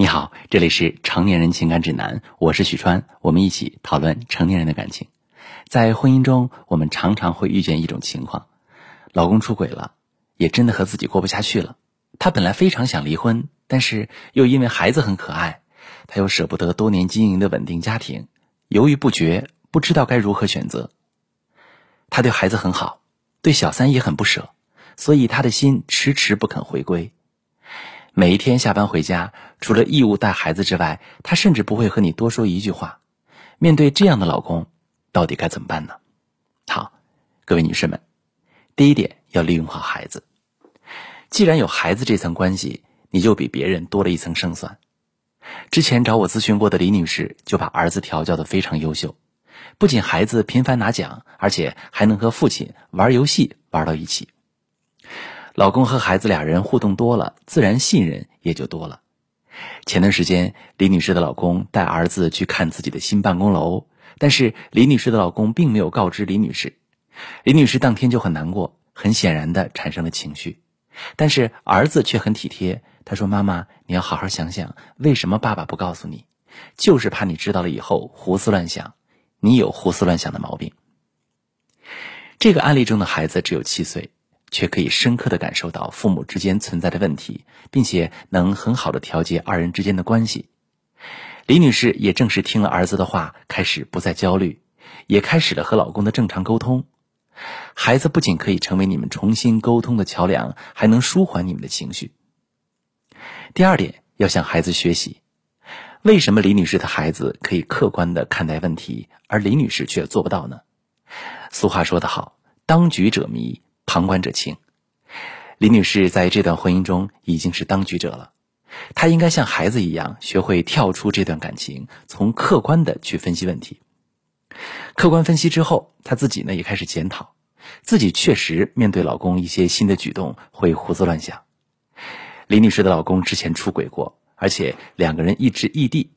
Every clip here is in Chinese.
你好，这里是成年人情感指南，我是许川，我们一起讨论成年人的感情。在婚姻中，我们常常会遇见一种情况：老公出轨了，也真的和自己过不下去了。他本来非常想离婚，但是又因为孩子很可爱，他又舍不得多年经营的稳定家庭，犹豫不决，不知道该如何选择。他对孩子很好，对小三也很不舍，所以他的心迟迟不肯回归。每一天下班回家，除了义务带孩子之外，他甚至不会和你多说一句话。面对这样的老公，到底该怎么办呢？好，各位女士们，第一点要利用好孩子。既然有孩子这层关系，你就比别人多了一层胜算。之前找我咨询过的李女士就把儿子调教的非常优秀，不仅孩子频繁拿奖，而且还能和父亲玩游戏玩到一起。老公和孩子俩人互动多了，自然信任也就多了。前段时间，李女士的老公带儿子去看自己的新办公楼，但是李女士的老公并没有告知李女士。李女士当天就很难过，很显然的产生了情绪。但是儿子却很体贴，他说：“妈妈，你要好好想想，为什么爸爸不告诉你？就是怕你知道了以后胡思乱想。你有胡思乱想的毛病。”这个案例中的孩子只有七岁。却可以深刻的感受到父母之间存在的问题，并且能很好的调节二人之间的关系。李女士也正是听了儿子的话，开始不再焦虑，也开始了和老公的正常沟通。孩子不仅可以成为你们重新沟通的桥梁，还能舒缓你们的情绪。第二点，要向孩子学习。为什么李女士的孩子可以客观的看待问题，而李女士却做不到呢？俗话说得好，当局者迷。旁观者清，李女士在这段婚姻中已经是当局者了。她应该像孩子一样，学会跳出这段感情，从客观的去分析问题。客观分析之后，她自己呢也开始检讨，自己确实面对老公一些新的举动会胡思乱想。李女士的老公之前出轨过，而且两个人一直异地。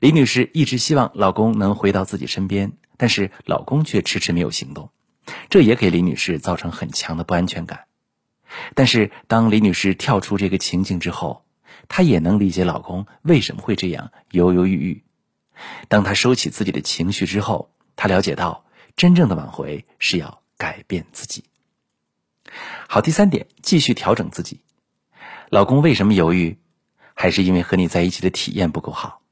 李女士一直希望老公能回到自己身边，但是老公却迟迟没有行动。这也给李女士造成很强的不安全感，但是当李女士跳出这个情境之后，她也能理解老公为什么会这样犹犹豫豫。当她收起自己的情绪之后，她了解到真正的挽回是要改变自己。好，第三点，继续调整自己。老公为什么犹豫？还是因为和你在一起的体验不够好。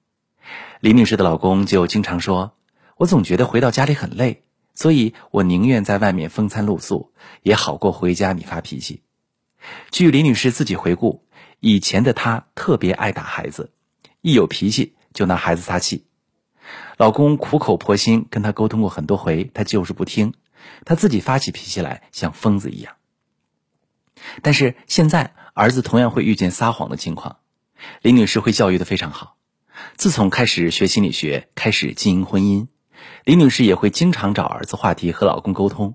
李女士的老公就经常说：“我总觉得回到家里很累。”所以我宁愿在外面风餐露宿，也好过回家你发脾气。据李女士自己回顾，以前的她特别爱打孩子，一有脾气就拿孩子撒气。老公苦口婆心跟她沟通过很多回，她就是不听，她自己发起脾气来像疯子一样。但是现在儿子同样会遇见撒谎的情况，李女士会教育的非常好。自从开始学心理学，开始经营婚姻。李女士也会经常找儿子话题和老公沟通，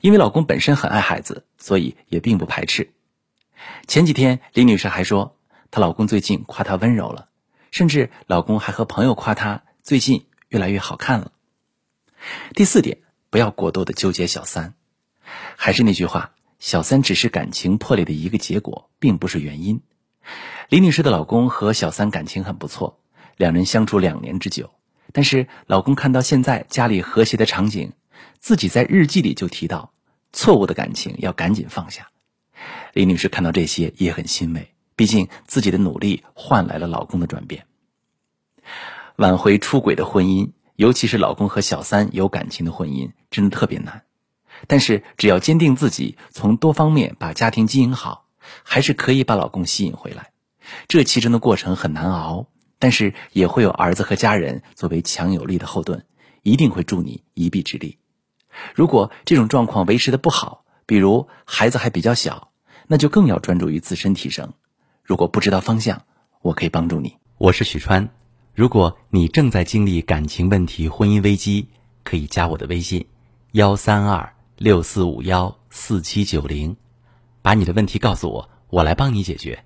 因为老公本身很爱孩子，所以也并不排斥。前几天，李女士还说，她老公最近夸她温柔了，甚至老公还和朋友夸她最近越来越好看了。第四点，不要过多的纠结小三。还是那句话，小三只是感情破裂的一个结果，并不是原因。李女士的老公和小三感情很不错，两人相处两年之久。但是老公看到现在家里和谐的场景，自己在日记里就提到，错误的感情要赶紧放下。李女士看到这些也很欣慰，毕竟自己的努力换来了老公的转变。挽回出轨的婚姻，尤其是老公和小三有感情的婚姻，真的特别难。但是只要坚定自己，从多方面把家庭经营好，还是可以把老公吸引回来。这其中的过程很难熬。但是也会有儿子和家人作为强有力的后盾，一定会助你一臂之力。如果这种状况维持的不好，比如孩子还比较小，那就更要专注于自身提升。如果不知道方向，我可以帮助你。我是许川，如果你正在经历感情问题、婚姻危机，可以加我的微信：幺三二六四五幺四七九零，把你的问题告诉我，我来帮你解决。